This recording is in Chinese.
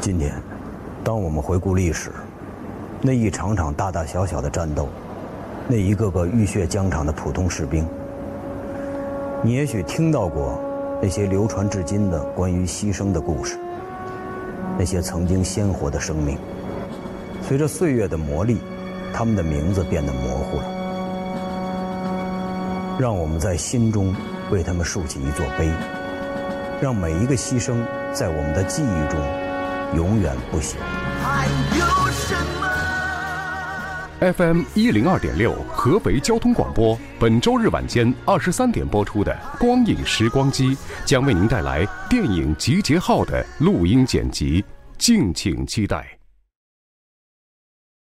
今天，当我们回顾历史，那一场场大大小小的战斗，那一个个浴血疆场的普通士兵，你也许听到过那些流传至今的关于牺牲的故事，那些曾经鲜活的生命，随着岁月的磨砺，他们的名字变得模糊了。让我们在心中为他们竖起一座碑，让每一个牺牲在我们的记忆中永远不朽。还有什么？FM 一零二点六，合肥交通广播，本周日晚间二十三点播出的《光影时光机》将为您带来电影《集结号》的录音剪辑，敬请期待。